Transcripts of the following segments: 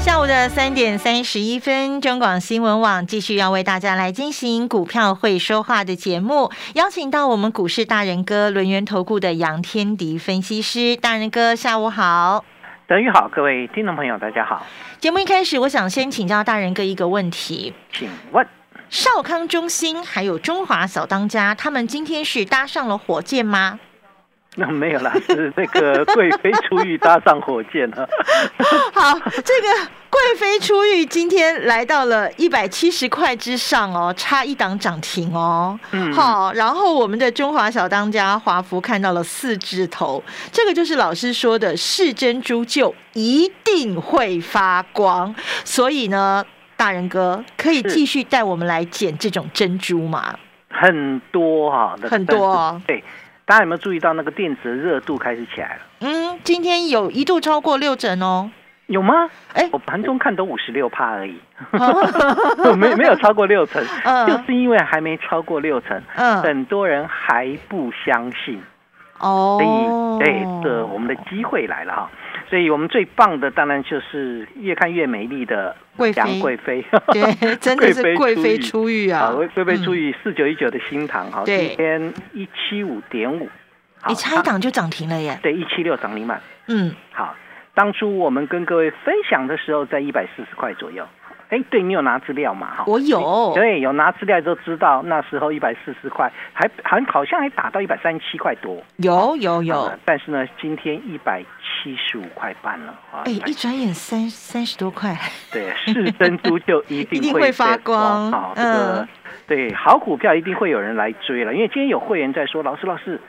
下午的三点三十一分，中广新闻网继续要为大家来进行股票会说话的节目，邀请到我们股市大人哥轮源投顾的杨天迪分析师，大人哥下午好，德宇好，各位听众朋友大家好。节目一开始，我想先请教大人哥一个问题，请问少康中心还有中华小当家，他们今天是搭上了火箭吗？那没有啦，是那个贵妃出狱搭上火箭了。好，这个贵妃出狱今天来到了一百七十块之上哦，差一档涨停哦。嗯，好，然后我们的中华小当家华福看到了四字头，这个就是老师说的是珍珠就一定会发光，所以呢，大人哥可以继续带我们来捡这种珍珠吗？很多哈，很多对。大家有没有注意到那个电子的热度开始起来了？嗯，今天有一度超过六成哦。有吗？哎，我盘中看都五十六帕而已，没没有超过六成，就是因为还没超过六成，嗯，很多人还不相信哦。所以，对，这我们的机会来了哈。所以我们最棒的当然就是越看越美丽的杨贵妃，对，真的是贵妃出狱。啊！贵妃出狱四九一九的新塘，哈，今天一七五点五，你差一档就涨停了耶！对，一七六涨停板，嗯，好，当初我们跟各位分享的时候在一百四十块左右。哎，对你有拿资料嘛？哈，我有。对，有拿资料就知道那时候一百四十块，还还好像还打到一百三十七块多。有有有。但是呢，今天一百七十五块半了。哎，一转眼三三十多块。对，是珍珠就一定会 发光。好，这个对好股票一定会有人来追了，因为今天有会员在说，老师老师。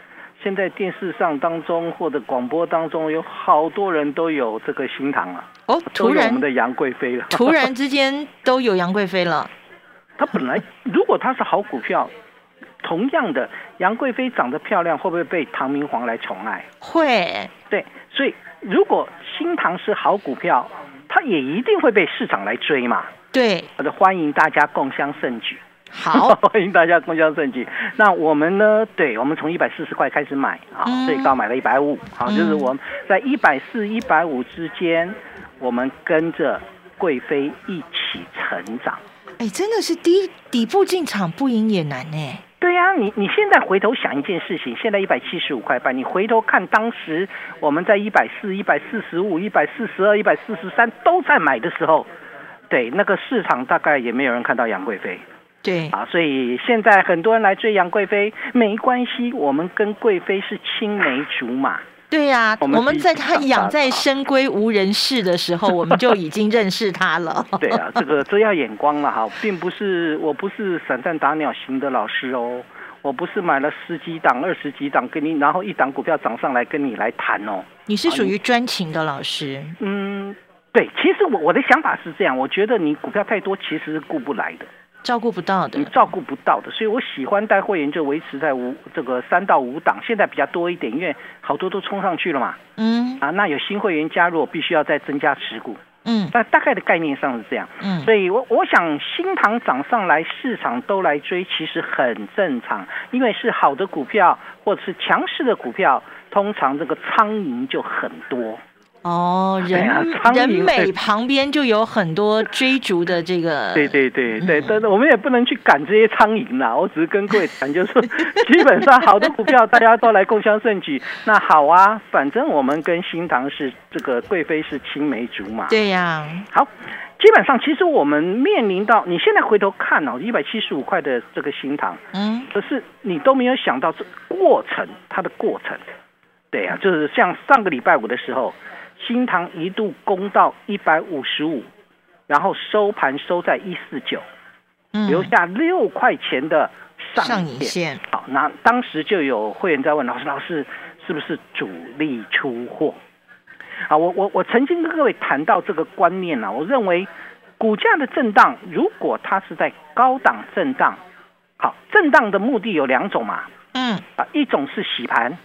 现在电视上当中或者广播当中有好多人都有这个新塘了哦，突然我们的杨贵妃了，突然之间都有杨贵妃了。他本来如果他是好股票，同样的杨贵妃长得漂亮，会不会被唐明皇来宠爱？会，对，所以如果新塘是好股票，它也一定会被市场来追嘛。对，我就欢迎大家共襄盛举。好，欢迎大家共享盛举。那我们呢？对，我们从一百四十块开始买，啊，最高买了一百五，好，就是我们在一百四、一百五之间，我们跟着贵妃一起成长。哎，真的是底底部进场不赢也难呢。对呀，你你现在回头想一件事情，现在一百七十五块半，你回头看当时我们在一百四、一百四十五、一百四十二、一百四十三都在买的时候，对，那个市场大概也没有人看到杨贵妃。对啊，所以现在很多人来追杨贵妃，没关系，我们跟贵妃是青梅竹马。对呀，我们在他养在深闺无人世的时候，我们就已经认识他了。对啊，这个这要眼光了哈，并不是我不是散弹打鸟型的老师哦，我不是买了十几档、二十几档跟你，然后一档股票涨上来跟你来谈哦。你是属于专情的老师。嗯，对，其实我我的想法是这样，我觉得你股票太多，其实是顾不来的。照顾不到的，你照顾不到的，所以我喜欢带会员就维持在五这个三到五档，现在比较多一点，因为好多都冲上去了嘛。嗯，啊，那有新会员加入，我必须要再增加持股。嗯，那大概的概念上是这样。嗯，所以我我想新塘涨上来，市场都来追，其实很正常，因为是好的股票或者是强势的股票，通常这个苍蝇就很多。哦，人人美旁边就有很多追逐的这个，对对对对，但是我们也不能去赶这些苍蝇啦。我只是跟各位谈，就是基本上好的股票大家都来共襄盛举，那好啊，反正我们跟新塘是这个贵妃是青梅竹马，对呀。好，基本上其实我们面临到你现在回头看哦，一百七十五块的这个新塘，嗯，可是你都没有想到这过程，它的过程，对呀，就是像上个礼拜五的时候。新塘一度攻到一百五十五，然后收盘收在一四九，留下六块钱的上影线。好，那当时就有会员在问老师：“老师，是不是主力出货？”啊，我我我曾经跟各位谈到这个观念呢。我认为股价的震荡，如果它是在高档震荡，好，震荡的目的有两种嘛，嗯，啊，一种是洗盘，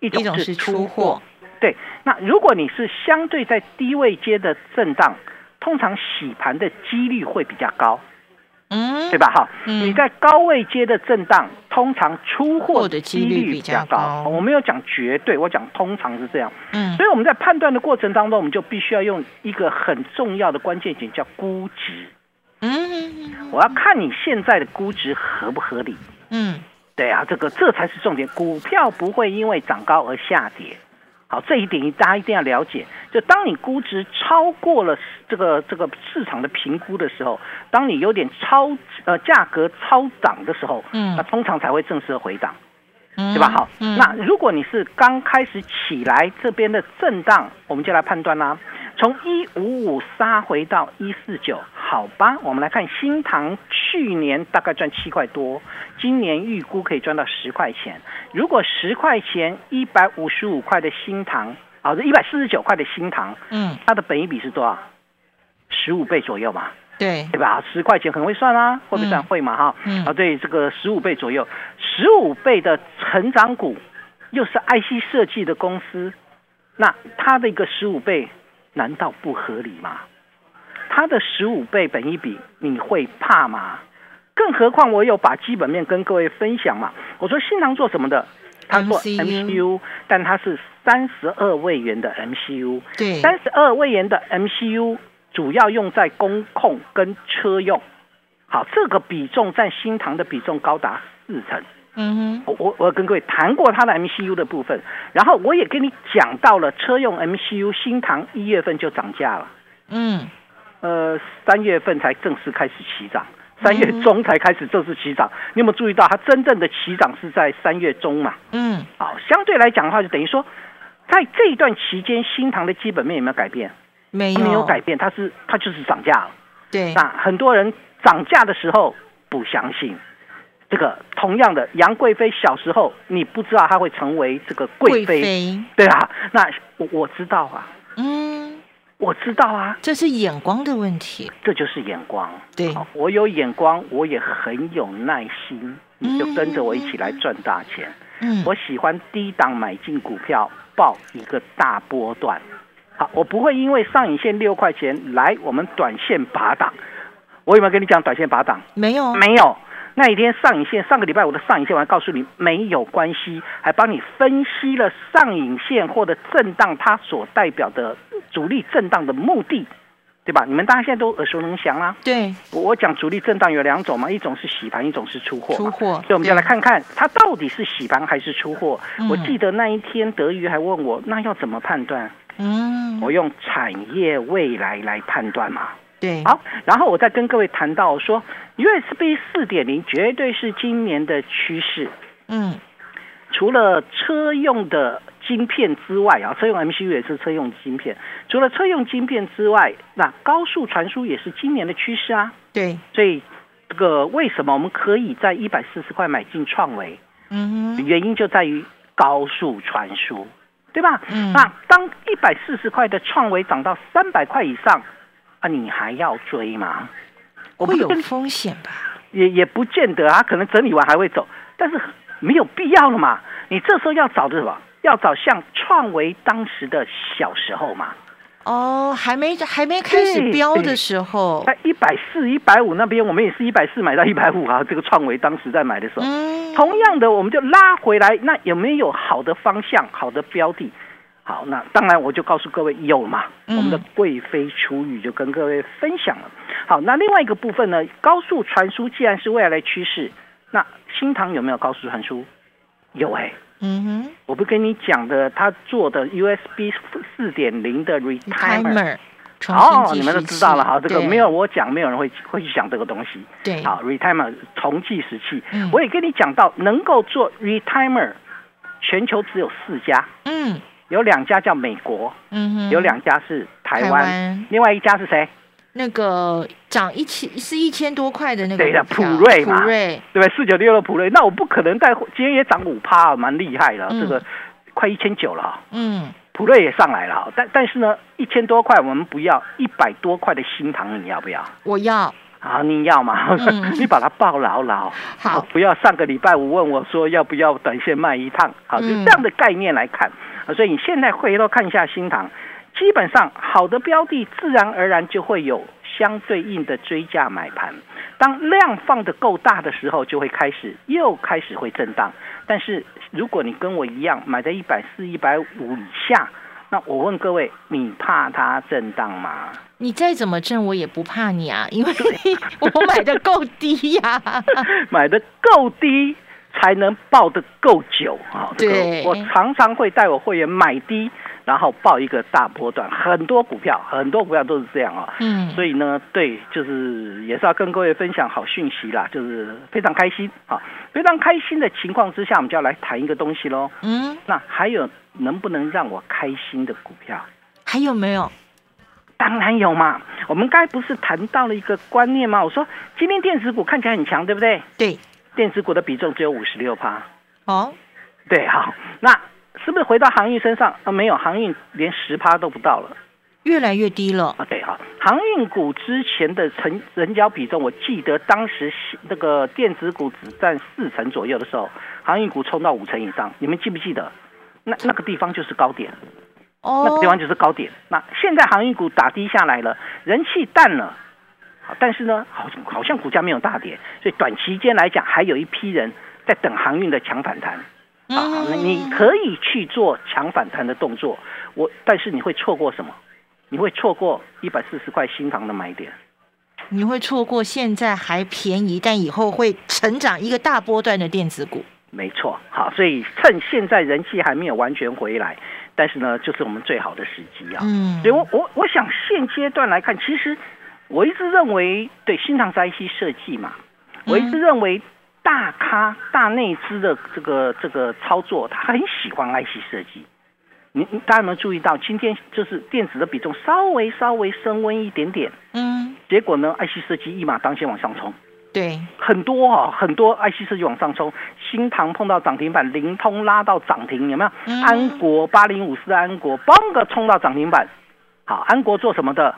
一种是出货。对，那如果你是相对在低位接的震荡，通常洗盘的几率会比较高，嗯，对吧？哈，嗯你在高位接的震荡，通常出货货的几率比较高我没有讲绝对，我讲通常是这样。嗯所以我们在判断的过程当中，我们就必须要用一个很重要的关键点，叫估值。嗯我要看你现在的估值合不合理。嗯对啊，这个这才是重点。股票不会因为涨高而下跌。好，这一点大家一定要了解。就当你估值超过了这个这个市场的评估的时候，当你有点超呃价格超涨的时候，嗯那通常才会正式的回档。嗯，对吧？好，嗯那如果你是刚开始起来这边的震荡，我们就来判断啦。从一五五杀回到一四九，好吧？我们来看新塘去年大概赚七块多，今年预估可以赚到十块钱。如果十块钱一百五十五块的新塘，啊，这一百四十九块的新塘，嗯它的本益比是多少？十五倍左右嘛。对，对吧？十块钱很会算啊，会不会算？嗯会嘛哈。嗯啊，对，这个十五倍左右，十五倍的成长股，又是 IC 设计的公司，那它的一个十五倍，难道不合理吗？它的十五倍本一比，你会怕吗？更何况我有把基本面跟各位分享嘛。我说新塘做什么的？他做 MCU 但它是三十二位元的 MCU。对，三十二位元的 MCU 主要用在工控跟车用，好，这个比重占新塘的比重高达四成。嗯哼，我我我跟各位谈过它的 MCU 的部分，然后我也跟你讲到了车用 MCU 新塘一月份就涨价了，嗯呃，三月份才正式开始起涨，三月中才开始正式起涨。你有没有注意到它真正的起涨是在三月中嘛？嗯，好，相对来讲的话，就等于说，在这一段期间，新塘的基本面有没有改变？没有没有改变，它是它就是涨价了。对，那很多人涨价的时候不相信，这个同样的杨贵妃小时候你不知道她会成为这个贵妃，妃，对啊，那我我知道啊，嗯，我知道啊，这是眼光的问题，这就是眼光。对我有眼光，我也很有耐心，你就跟着我一起来赚大钱。嗯，我喜欢低档买进股票，报一个大波段。好，我不会因为上影线六块钱来我们短线拔档。我有没有跟你讲短线拔档？没有，没有。那一天上影线，上个礼拜我的上影线，我还告诉你没有关系，还帮你分析了上影线或者震荡它所代表的主力震荡的目的，对吧？你们大家现在都耳熟能详啦。对，我我讲主力震荡有两种嘛，一种是洗盘，一种是出货嘛。出货，所以我们就来看看它到底是洗盘还是出货。嗯我记得那一天德瑜还问我，那要怎么判断？嗯，我用产业未来来判断嘛。对，好，然后我再跟各位谈到说，USB 四点零绝对是今年的趋势。嗯，除了车用的晶片之外啊，车用 MCU 也是车用晶片。除了车用晶片之外，那高速传输也是今年的趋势啊。对，所以这个为什么我们可以在一百四十块买进创维？嗯哼，原因就在于高速传输，对吧？嗯那当一百四十块的创维涨到三百块以上，啊，你还要追吗？会有风险吧？也也不见得啊，可能整理完还会走，但是没有必要了嘛。你这时候要找的什么？要找像创维当时的小时候嘛，哦，还没还没开始标的时候，在一百四、一百五那边，我们也是一百四买到一百五啊。这个创维当时在买的时候，嗯，同样的，我们就拉回来，那有没有好的方向、好的标的？好，那当然我就告诉各位有嘛，嗯。我们的贵妃出语就跟各位分享了。好，那另外一个部分呢，高速传输既然是未来的趋势，那新唐有没有高速传输？有哎、嗯哼。我不跟你讲的，他做的 USB 四点零的 retimer。哦，你们都知道了哈，器对这个没有我讲，没有人会会去想这个东西。对，好，retimer 重计时器，嗯。我也跟你讲到，能够做 retimer，全球只有四家，嗯有两家叫美国，嗯哼，有两家是台台湾，湾另外一家是谁？那个涨一千是一千多块的那个对的普瑞嘛。普瑞，对不对？四九六的普瑞，那我不可能带，今天也涨五趴，蛮厉害了，嗯。这个快一千九了。啊。嗯，普瑞也上来了啊，但但是呢，一千多块我们不要，一百多块的新塘你要不要？我要，啊，你要嘛？你把它抱牢牢，好，不要上个礼拜五问我说要不要短线卖一趟，好，就这样的概念来看啊。所以你现在回头看一下新塘，基本上好的标的自然而然就会有相对应的追价买盘。当量放的够大的时候，就会开始又开始会震荡。但是如果你跟我一样买在一百四、一百五以下。那我问各位，你怕它震荡吗？你再怎么震，我也不怕你啊，因为 我买的够低呀，买的够低才能抱得够久啊。对，我常常会带我会员买低。然后报一个大波段，很多股票，很多股票都是这样啊。嗯，所以呢，对，就是也是要跟各位分享好讯息啦，就是非常开心啊，非常开心的情况之下，我们就要来谈一个东西喽。嗯，那还有能不能让我开心的股票？还有没有？当然有嘛。我们刚才不是谈到了一个观念吗？我说今天电子股看起来很强，对不对？对，电子股的比重只有五十六趴。哦，对，好，那。是不是回到航运身上啊？没有，航运连十趴都不到了，越来越低了。啊，对哈，航运股之前的成成交比重，我记得当时那个电子股只占四成左右的时候，航运股冲到五成以上，你们记不记得？那那个地方就是高点，哦，那个地方就是高点。那现在航运股打低下来了，人气淡了，但是呢，好好像股价没有大跌，所以短期间来讲，还有一批人在等航运的强反弹。啊，那你可以去做强反弹的动作，我但是你会错过什么？你会错过一百四十块新塘的买点，你会错过现在还便宜，但以后会成长一个大波段的电子股。没错，好，所以趁现在人气还没有完全回来，但是呢，就是我们最好的时机啊。嗯，所以我我我想现阶段来看，其实我一直认为，对新塘在 IC 设计嘛，我一直认为。大咖、大内资的这个这个操作，他很喜欢 IC 设计。你大家有没有注意到，今天就是电子的比重稍微稍微升温一点点，嗯，结果呢，IC 设计一马当先往上冲。对，很多啊，很多 IC 设计往上冲。新塘碰到涨停板，灵通拉到涨停，有没有？安国八零五四的，安国嘣个冲到涨停板。好，安国做什么的？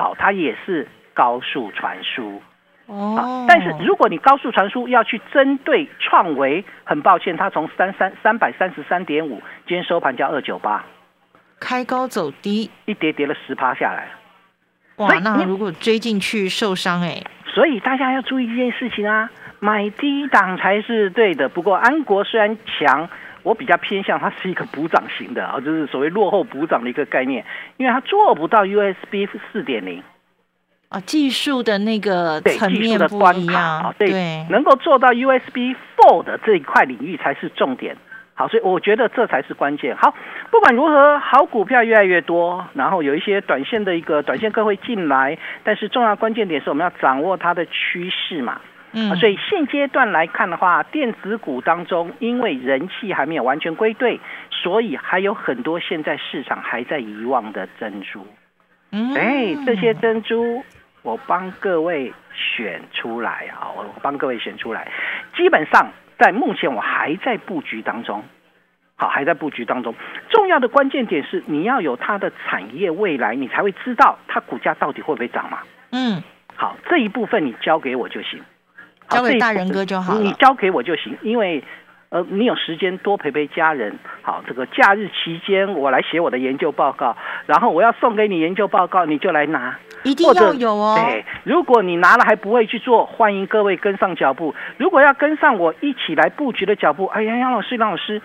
好，它也是高速传输。哦，但是如果你高速传输要去针对创维，很抱歉，它从三三三百三十三点五，今天收盘价二九八，开高走低，一跌跌了十趴下来。哇，那如果追进去受伤哎。所以大家要注意一件事情啊，买低档才是对的。不过安国虽然强，我比较偏向它是一个补涨型的啊，就是所谓落后补涨的一个概念，因为它做不到 USB 四点零。啊，技术的那个层面不一样，对，能够做到 USB Four 的这一块领域才是重点。好，所以我觉得这才是关键。好，不管如何，好股票越来越多，然后有一些短线的一个短线客会进来，但是重要关键点是我们要掌握它的趋势嘛。嗯，所以现阶段来看的话，电子股当中，因为人气还没有完全归队，所以还有很多现在市场还在遗忘的珍珠。嗯，哎，这些珍珠。我帮各位选出来啊！我帮各位选出来，基本上在目前我还在布局当中，好，还在布局当中。重要的关键点是，你要有它的产业未来，你才会知道它股价到底会不会涨嘛。嗯，好，这一部分你交给我就行，交给大人哥就好你交给我就行，因为。呃，你有时间多陪陪家人，好，这个假日期间我来写我的研究报告，然后我要送给你研究报告，你就来拿，一定要有哦。对，如果你拿了还不会去做，欢迎各位跟上脚步。如果要跟上我一起来布局的脚步，哎呀，杨老师，杨老师，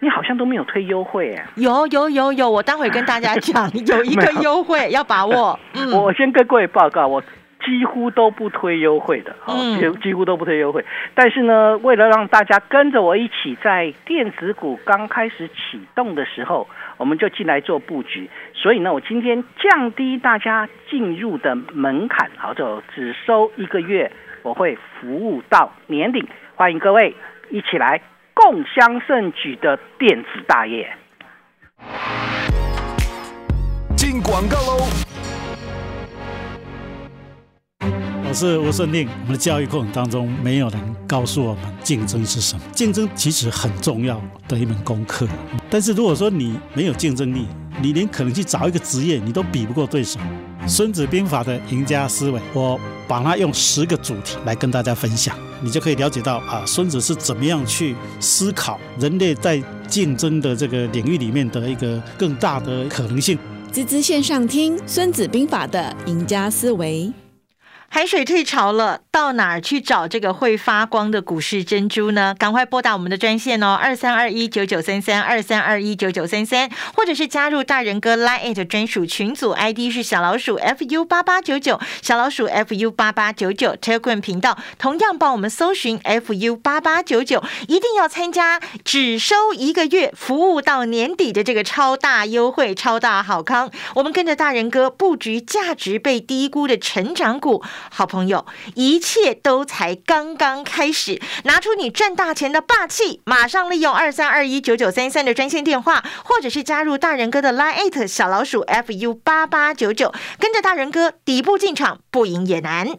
你好像都没有推优惠哎。有有有有，我待会跟大家讲，有一个优惠要把握。嗯，我先跟各位报告我。几乎都不推优惠的，几几乎都不推优惠。但是呢，为了让大家跟着我一起在电子股刚开始启动的时候，我们就进来做布局。所以呢，我今天降低大家进入的门槛，好，就只收一个月，我会服务到年底。欢迎各位一起来共襄盛举的电子大业。进广告喽。是吴胜令。我们的教育过程当中，没有人告诉我们竞争是什么。竞争其实很重要的一门功课。但是如果说你没有竞争力，你连可能去找一个职业，你都比不过对手。《孙子兵法》的赢家思维，我把它用十个主题来跟大家分享，你就可以了解到啊，孙子是怎么样去思考人类在竞争的这个领域里面的一个更大的可能性。滋滋线上听《孙子兵法》的赢家思维。海水退潮了，到哪儿去找这个会发光的股市珍珠呢？赶快拨打我们的专线哦，二三二一九九三三二三二一九九三三，或者是加入大人哥 Line 专属群组，ID 是小老鼠 fu 八八九九，小老鼠 fu 八八九九 Telegram 频道，同样帮我们搜寻 fu 八八九九，一定要参加，只收一个月，服务到年底的这个超大优惠、超大好康。我们跟着大人哥布局价值被低估的成长股。好朋友，一切都才刚刚开始，拿出你赚大钱的霸气，马上利用二三二一九九三三的专线电话，或者是加入大人哥的 Line 小老鼠 fu 八八九九，跟着大人哥底部进场，不赢也难。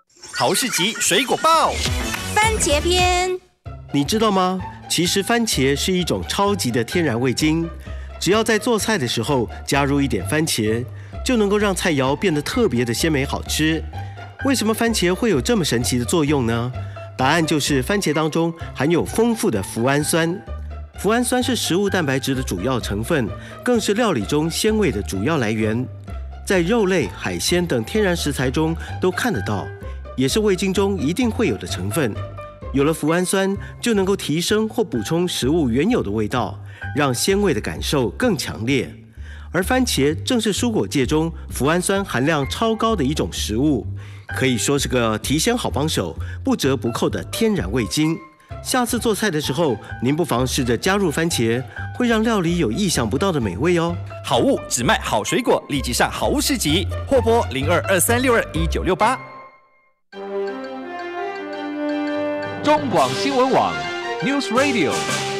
豪士集水果报，番茄篇。你知道吗？其实番茄是一种超级的天然味精，只要在做菜的时候加入一点番茄，就能够让菜肴变得特别的鲜美好吃。为什么番茄会有这么神奇的作用呢？答案就是番茄当中含有丰富的脯氨酸。脯氨酸是食物蛋白质的主要成分，更是料理中鲜味的主要来源，在肉类、海鲜等天然食材中都看得到。也是味精中一定会有的成分，有了脯氨酸，就能够提升或补充食物原有的味道，让鲜味的感受更强烈。而番茄正是蔬果界中脯氨酸含量超高的一种食物，可以说是个提鲜好帮手、不折不扣的天然味精。下次做菜的时候，您不妨试着加入番茄，会让料理有意想不到的美味哦。好物只卖好水果，立即上好物市集，货拨零二二三六二一九六八。中广新闻网，News Radio。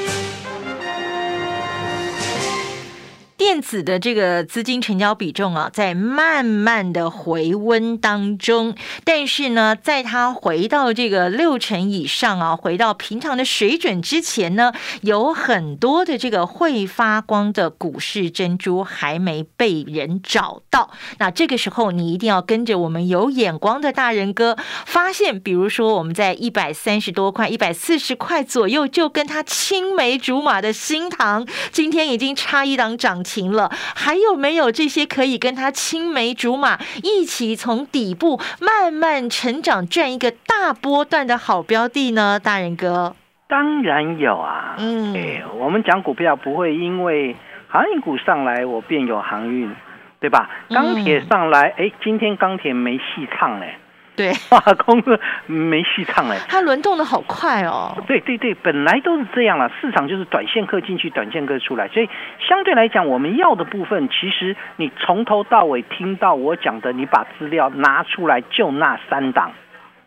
电子的这个资金成交比重啊，在慢慢的回温当中，但是呢，在它回到这个六成以上啊，回到平常的水准之前呢，有很多的这个会发光的股市珍珠还没被人找到。那这个时候，你一定要跟着我们有眼光的大人哥，发现，比如说我们在一百三十多块、一百四十块左右，就跟他青梅竹马的新塘，今天已经差一档涨。停了，还有没有这些可以跟他青梅竹马，一起从底部慢慢成长，赚一个大波段的好标的呢？大人哥，当然有啊。嗯，哎，我们讲股票不会因为航运股上来，我便有航运，对吧？钢铁上来，哎，今天钢铁没戏唱嘞。对，化工没戏唱哎，它轮动的好快哦。对对对，本来都是这样了，市场就是短线客进去，短线客出来，所以相对来讲，我们要的部分，其实你从头到尾听到我讲的，你把资料拿出来，就那三档。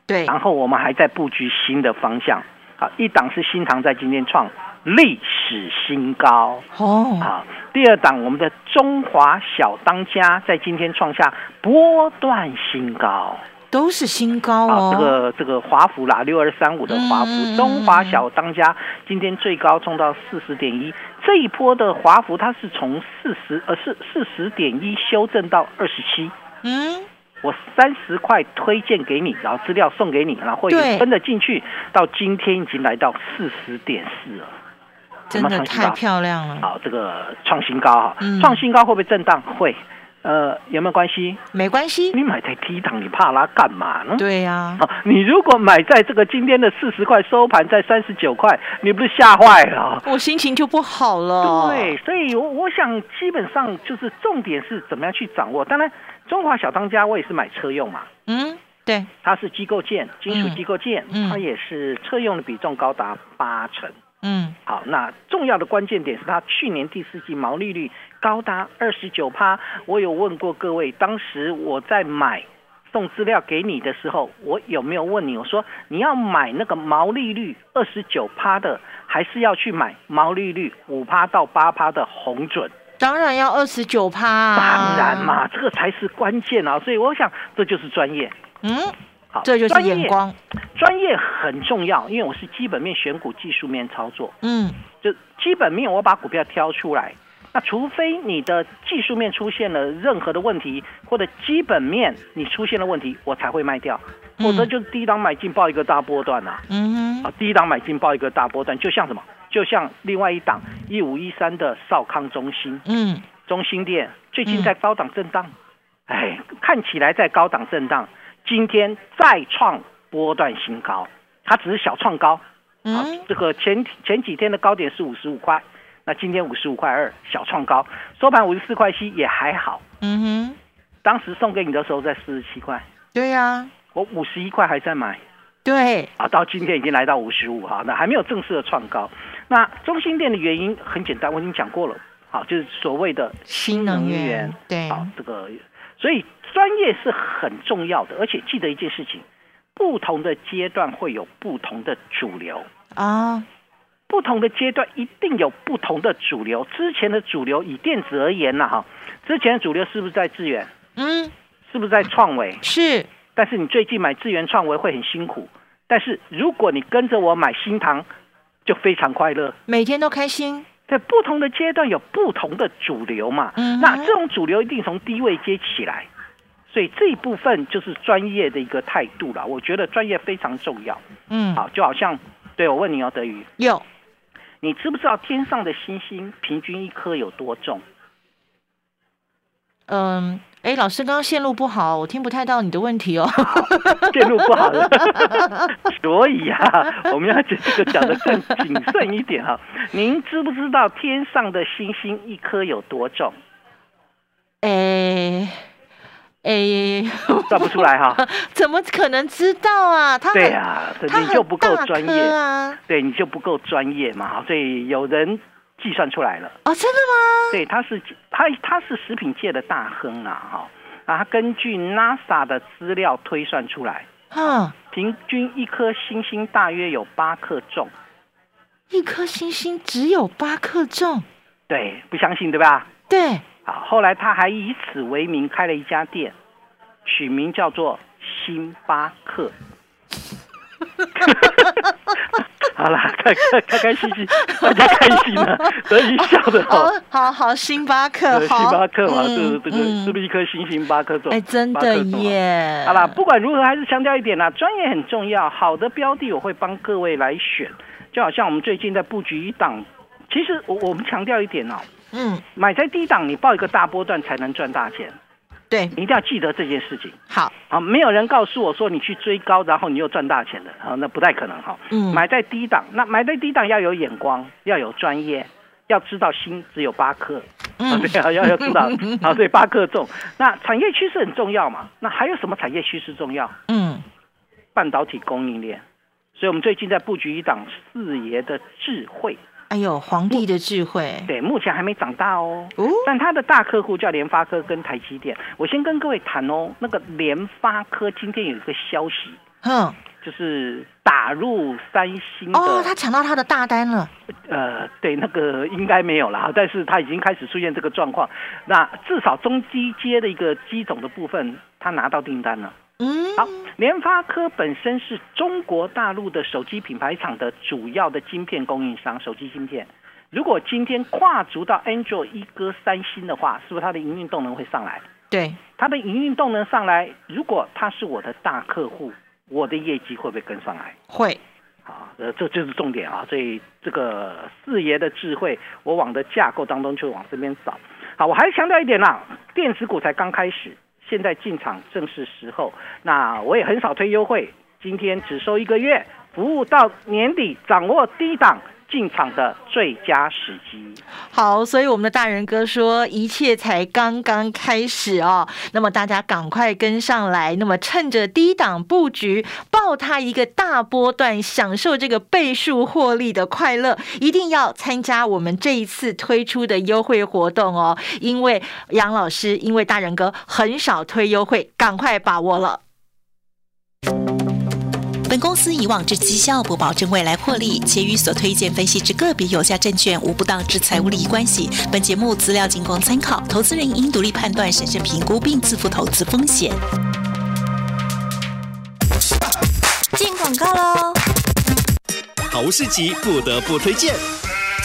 对，然后我们还在布局新的方向。好，一档是新塘在今天创历史新高哦。好，第二档我们的中华小当家在今天创下波段新高。都是新高哦，这个这个华孚啦，六二三五的华孚，中华小当家今天最高冲到四十点一，这一波的华孚它是从四十呃四四十点一修正到二十七，嗯，我三十块推荐给你，然后资料送给你，然后会分得进去，到今天已经来到四十点四了，真的太漂亮了，好，这个创新高哈，创新高会不会震荡？会。呃，有没有关系？没关系。你买在低档，你怕它干嘛呢？对呀。你如果买在这个今天的四十块收盘在三十九块，你不是吓坏了？我心情就不好了。对，所以，我我想基本上就是重点是怎么样去掌握。当然，中华小当家我也是买车用嘛。嗯，对，它是机构件，金属机构件，它也是车用的比重高达八成。嗯，好，那重要的关键点是它去年第四季毛利率高达二十九趴。我有问过各位，当时我在买送资料给你的时候，我有没有问你？我说你要买那个毛利率二十九趴的，还是要去买毛利率五趴到八趴的红准？当然要二十九趴，当然嘛，这个才是关键啊！所以我想，这就是专业。嗯，好，这就是眼光。专业很重要，因为我是基本面选股，技术面操作。嗯，就基本面，我把股票挑出来。那除非你的技术面出现了任何的问题，或者基本面你出现了问题，我才会卖掉。否则就是低档买进报一个大波段呐。嗯哼，啊，低档买进报一个大波段，就像什么？就像另外一档一五一三的少康中心，嗯，中心店最近在高档震荡，哎，看起来在高档震荡，今天再创波段新高，它只是小创高，嗯，这个前前几天的高点是五十五块，那今天五十五块二，小创高，收盘五十四块七也还好，嗯哼，当时送给你的时候在四十七块，对呀，我五十一块还在买。对。啊，到今天已经来到五十五哈，那还没有正式的创高。那中心店的原因很简单，我已经讲过了，好，就是所谓的新能源，对，好，这个，所以专业是很重要的，而且记得一件事情，不同的阶段会有不同的主流啊，不同的阶段一定有不同的主流。之前的主流以电子而言呢，哈，之前的主流是不是在资源？嗯，是不是在创维？是。但是你最近买智源创维会很辛苦，但是如果你跟着我买新塘，就非常快乐，每天都开心。在不同的阶段有不同的主流嘛，嗯，那这种主流一定从低位接起来，所以这一部分就是专业的一个态度了。我觉得专业非常重要。嗯，好，就好像对我问你哦，德宇，有，你知不知道天上的星星平均一颗有多重？嗯。哎，老师，刚刚线路不好，我听不太到你的问题哦。线路不好了，所以啊，我们要讲这个讲的更谨慎一点哈。您知不知道天上的星星一颗有多重？哎哎，算不出来哈？怎么可能知道啊？他对啊，你就不够专业啊。对你就不够专业嘛，所以有人。计算出来了哦，真的吗？对，他是他他是食品界的大亨啊，哈啊，他根据 NASA 的资料推算出来，哈，平均一颗星星大约有八克重，一颗星星只有八克重，对，不相信对吧？对，好，后来他还以此为名开了一家店，取名叫做星巴克。好啦，开开开开心心，大家开心了，得以笑的好，好好星巴克，星巴克嘛，这这个是不是一颗星星巴克种？哎，真的耶！好啦，不管如何，还是强调一点啦，专业很重要。好的标的我会帮各位来选，就好像我们最近在布局一档，其实我我们强调一点哦，嗯，买在低档，你报一个大波段才能赚大钱。对，你一定要记得这件事情。好，好，没有人告诉我说你去追高，然后你又赚大钱的，啊，那不太可能哈。嗯，买在低档，那买在低档要有眼光，要有专业，要知道心只有八克，嗯，对啊，要要知道，啊，对，八克重。那产业趋势很重要嘛？那还有什么产业趋势重要？嗯，半导体供应链。所以我们最近在布局一档四爷的智慧。哎呦，皇帝的智慧，对，目前还没长大哦。哦，但他的大客户叫联发科跟台积电。我先跟各位谈哦，那个联发科今天有一个消息，哼，就是打入三星的。哦，他抢到他的大单了。呃，对，那个应该没有啦，但是他已经开始出现这个状况。那至少中低阶的一个机种的部分，他拿到订单了。嗯，好，联发科本身是中国大陆的手机品牌厂的主要的晶片供应商，手机晶片。如果今天跨足到 Android 一哥三星的话，是不是它的营运动能会上来？对，它的营运动能上来，如果它是我的大客户，我的业绩会不会跟上来？会。好，呃，这就是重点啊。所以这个四爷的智慧，我往的架构当中就往这边找。好，我还是强调一点啦，电子股才刚开始。现在进场正是时候，那我也很少推优惠，今天只收一个月，服务到年底，掌握低档进场的最佳时机。好，所以我们的大人哥说，一切才刚刚开始哦。那么大家赶快跟上来，那么趁着低档布局，抱它一个大波段，享受这个倍数获利的快乐，一定要参加我们这一次推出的优惠活动哦。因为杨老师，因为大人哥很少推优惠，赶快把握了。本公司以往之绩效不保证未来获利，且与所推荐分析之个别有价证券无不当之财务利益关系。本节目资料仅供参考，投资人应独立判断、审慎评估并自负投资风险。进广告喽！好市集不得不推荐。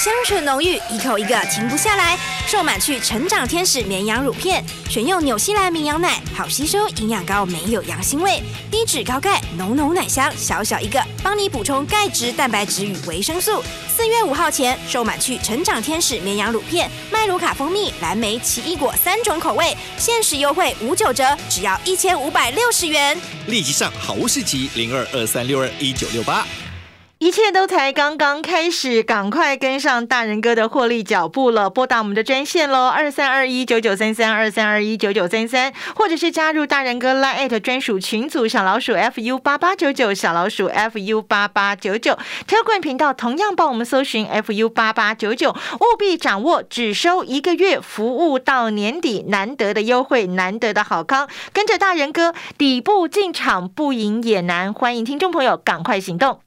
香醇浓郁，一口一个停不下来。瘦满去成长天使绵羊乳片，选用纽西兰绵羊奶，好吸收，营养高，没有羊腥味，低脂高钙，浓浓奶香，小小一个，帮你补充钙质、蛋白质与维生素。四月五号前，瘦满去成长天使绵羊乳片，麦卢卡蜂蜜、蓝莓、奇异果三种口味，限时优惠五九折，只要一千五百六十元。立即上好物市集零二二三六二一九六八。一切都才刚刚开始，赶快跟上大人哥的获利脚步了！拨打我们的专线喽，二三二一九九三三二三二一九九三三，或者是加入大人哥 Line 专属群组小老鼠 fu 八八九九小老鼠 fu 八八九九，特冠频道同样帮我们搜寻 fu 八八九九，务必掌握只收一个月，服务到年底，难得的优惠，难得的好康，跟着大人哥底部进场不赢也难，欢迎听众朋友赶快行动。